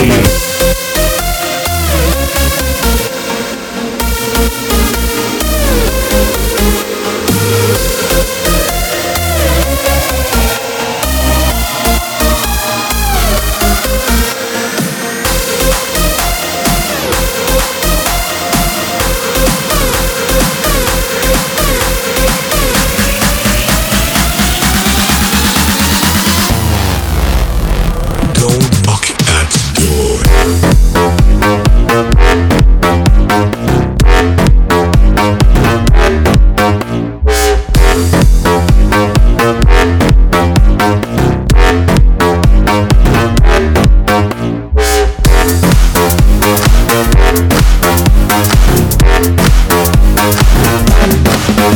your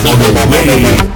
On the way.